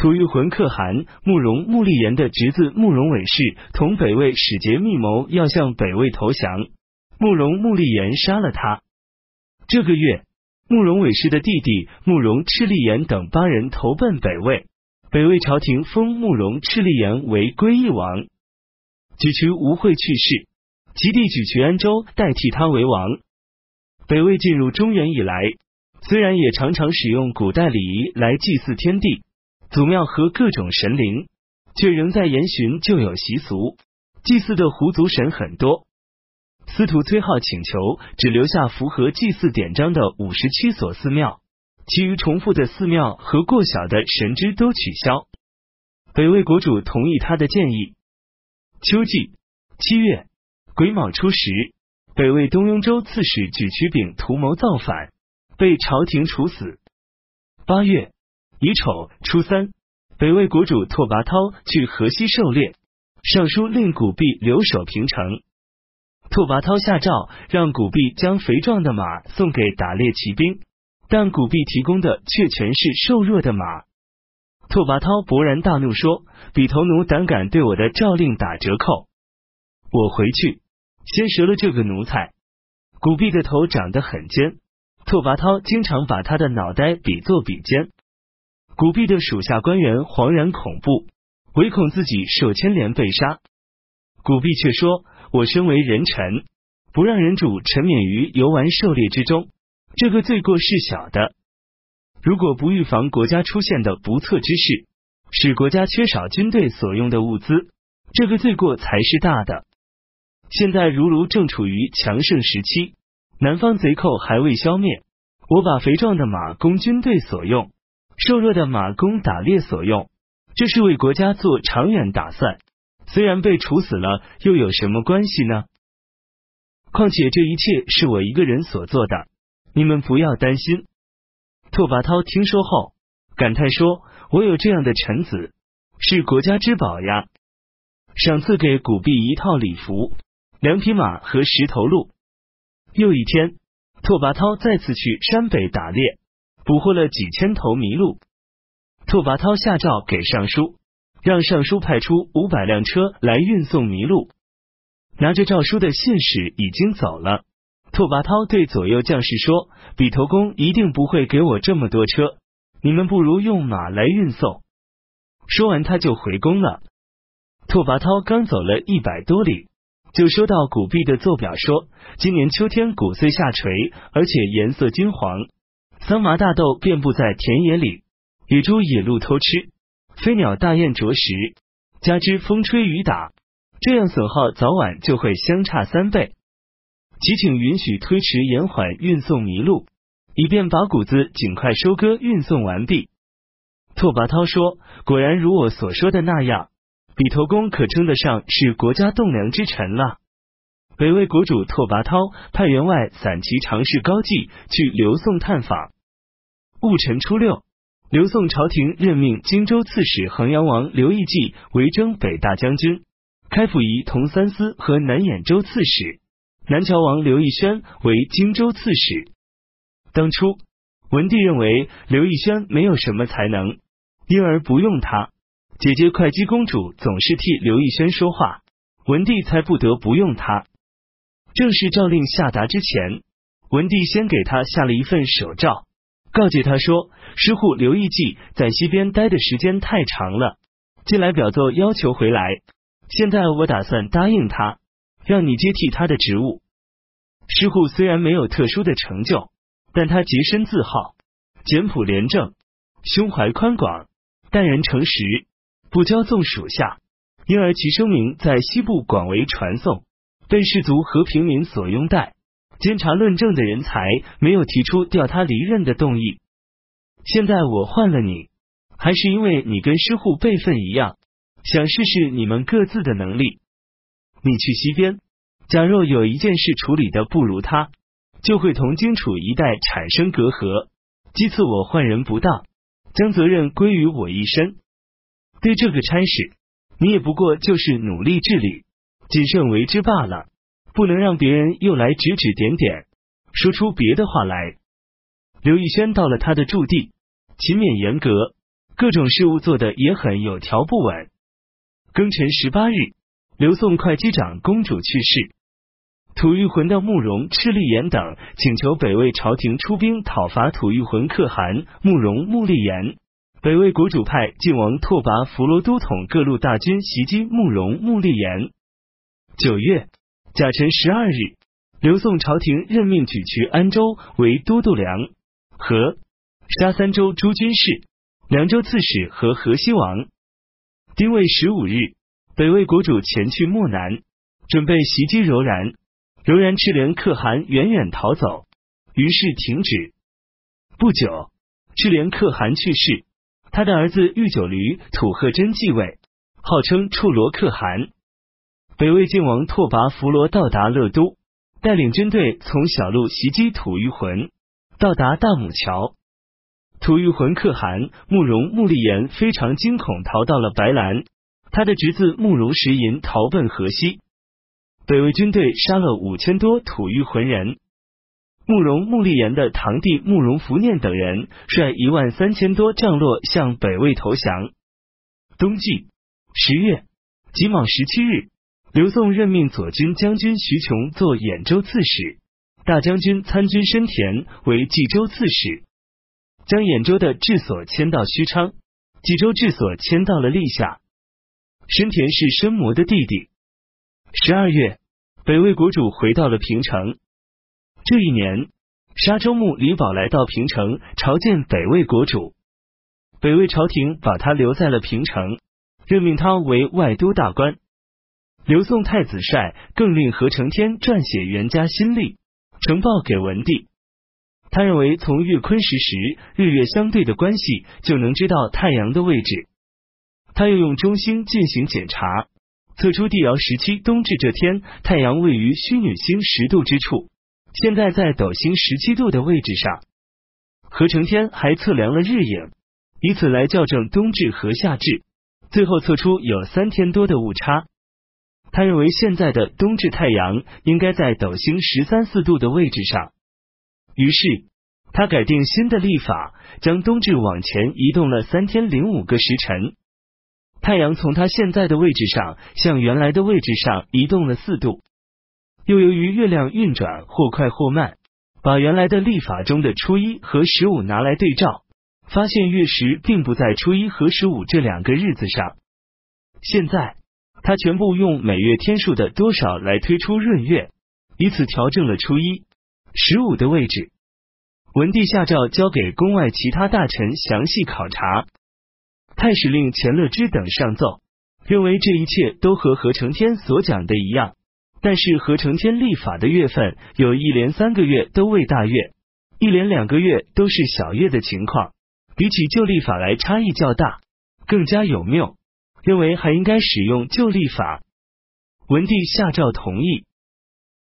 吐玉浑可汗慕容穆立言的侄子慕容伟氏同北魏使节密谋要向北魏投降，慕容穆立言杀了他。这个月，慕容伟氏的弟弟慕容赤立言等八人投奔北魏，北魏朝廷封慕容赤立言为归义王。举渠吴会去世，其弟举渠安州代替他为王。北魏进入中原以来，虽然也常常使用古代礼仪来祭祀天地。祖庙和各种神灵，却仍在沿循旧有习俗，祭祀的狐族神很多。司徒崔浩请求只留下符合祭祀典章的五十七所寺庙，其余重复的寺庙和过小的神祗都取消。北魏国主同意他的建议。秋季七月癸卯初十，北魏东雍州刺史举渠炳图谋造反，被朝廷处死。八月。乙丑初三，北魏国主拓跋焘去河西狩猎，尚书令古弼留守平城。拓跋焘下诏让古弼将肥壮的马送给打猎骑兵，但古弼提供的却全是瘦弱的马。拓跋焘勃然大怒，说：“比头奴胆敢对我的诏令打折扣，我回去先折了这个奴才。”古弼的头长得很尖，拓跋焘经常把他的脑袋比作比肩。古弼的属下官员惶然恐怖，唯恐自己受牵连被杀。古弼却说：“我身为人臣，不让人主沉湎于游玩狩猎之中，这个罪过是小的。如果不预防国家出现的不测之事，使国家缺少军队所用的物资，这个罪过才是大的。现在如卢正处于强盛时期，南方贼寇还未消灭，我把肥壮的马供军队所用。”瘦弱的马弓打猎所用，这是为国家做长远打算。虽然被处死了，又有什么关系呢？况且这一切是我一个人所做的，你们不要担心。拓跋焘听说后，感叹说：“我有这样的臣子，是国家之宝呀！”赏赐给古弼一套礼服、两匹马和十头鹿。又一天，拓跋焘再次去山北打猎。捕获了几千头麋鹿，拓跋焘下诏给尚书，让尚书派出五百辆车来运送麋鹿。拿着诏书的信使已经走了。拓跋焘对左右将士说：“比头公一定不会给我这么多车，你们不如用马来运送。”说完，他就回宫了。拓跋焘刚走了一百多里，就收到古币的奏表，说今年秋天谷穗下垂，而且颜色金黄。桑麻大豆遍布在田野里，野猪野鹿偷吃，飞鸟大雁啄食，加之风吹雨打，这样损耗早晚就会相差三倍。祈请允许推迟延缓运送麋鹿，以便把谷子尽快收割运送完毕。拓跋焘说：“果然如我所说的那样，比头公可称得上是国家栋梁之臣了。”北魏国主拓跋焘派员外散骑常侍高季去刘宋探访。戊辰初六，刘宋朝廷任命荆州刺史衡阳王刘义季为征北大将军，开府仪同三司和南兖州刺史，南谯王刘义轩为荆州刺史。当初文帝认为刘义轩没有什么才能，因而不用他。姐姐会稽公主总是替刘义轩说话，文帝才不得不用他。正式诏令下达之前，文帝先给他下了一份手诏，告诫他说：“师傅刘义季在西边待的时间太长了，近来表奏要求回来。现在我打算答应他，让你接替他的职务。师傅虽然没有特殊的成就，但他洁身自好，简朴廉政，胸怀宽广，待人诚实，不骄纵属下，因而其声名在西部广为传颂。”被士族和平民所拥戴，监察论证的人才没有提出调他离任的动议。现在我换了你，还是因为你跟师护辈分一样，想试试你们各自的能力。你去西边，假若有一件事处理的不如他，就会同荆楚一带产生隔阂。讥刺我换人不当，将责任归于我一身。对这个差事，你也不过就是努力治理。谨慎为之罢了，不能让别人又来指指点点，说出别的话来。刘义轩到了他的驻地，勤勉严格，各种事务做得也很有条不紊。庚辰十八日，刘宋会稽长公主去世。吐谷浑的慕容、赤立言等请求北魏朝廷出兵讨伐吐谷浑可汗慕容穆立言。北魏国主派晋王拓跋弗罗都统各路大军袭击慕容穆立言。九月甲辰十二日，刘宋朝廷任命举渠安州为都督梁和沙三州诸军事、凉州刺史和河西王。丁未十五日，北魏国主前去漠南，准备袭击柔然。柔然赤连可汗远远逃走，于是停止。不久，赤连可汗去世，他的儿子玉九驴土贺真继位，号称处罗可汗。北魏晋王拓跋弗罗到达乐都，带领军队从小路袭击吐谷浑，到达大母桥。吐谷浑可汗慕容穆立言非常惊恐，逃到了白兰。他的侄子慕容石银逃奔河西。北魏军队杀了五千多吐谷浑人，慕容穆立言的堂弟慕容福念等人率一万三千多降落向北魏投降。冬季十月己卯十七日，刘宋任命左军将军徐琼做兖州刺史，大将军参军申田为冀州刺史，将兖州的治所迁到许昌，冀州治所迁到了历下。申田是申摩的弟弟。十二月。北魏国主回到了平城。这一年，沙州牧李宝来到平城朝见北魏国主。北魏朝廷把他留在了平城，任命他为外都大官。刘宋太子帅更令何承天撰写袁家新历，呈报给文帝。他认为从月坤时时日月相对的关系就能知道太阳的位置。他又用中星进行检查。测出帝尧时期冬至这天，太阳位于虚女星十度之处，现在在斗星十七度的位置上。何承天还测量了日影，以此来校正冬至和夏至，最后测出有三天多的误差。他认为现在的冬至太阳应该在斗星十三四度的位置上，于是他改定新的历法，将冬至往前移动了三天零五个时辰。太阳从它现在的位置上向原来的位置上移动了四度，又由于月亮运转或快或慢，把原来的历法中的初一和十五拿来对照，发现月食并不在初一和十五这两个日子上。现在他全部用每月天数的多少来推出闰月，以此调整了初一、十五的位置。文帝下诏交给宫外其他大臣详细考察。太史令钱乐之等上奏，认为这一切都和何承天所讲的一样。但是何承天立法的月份，有一连三个月都未大月，一连两个月都是小月的情况，比起旧历法来差异较大，更加有谬。认为还应该使用旧历法。文帝下诏同意。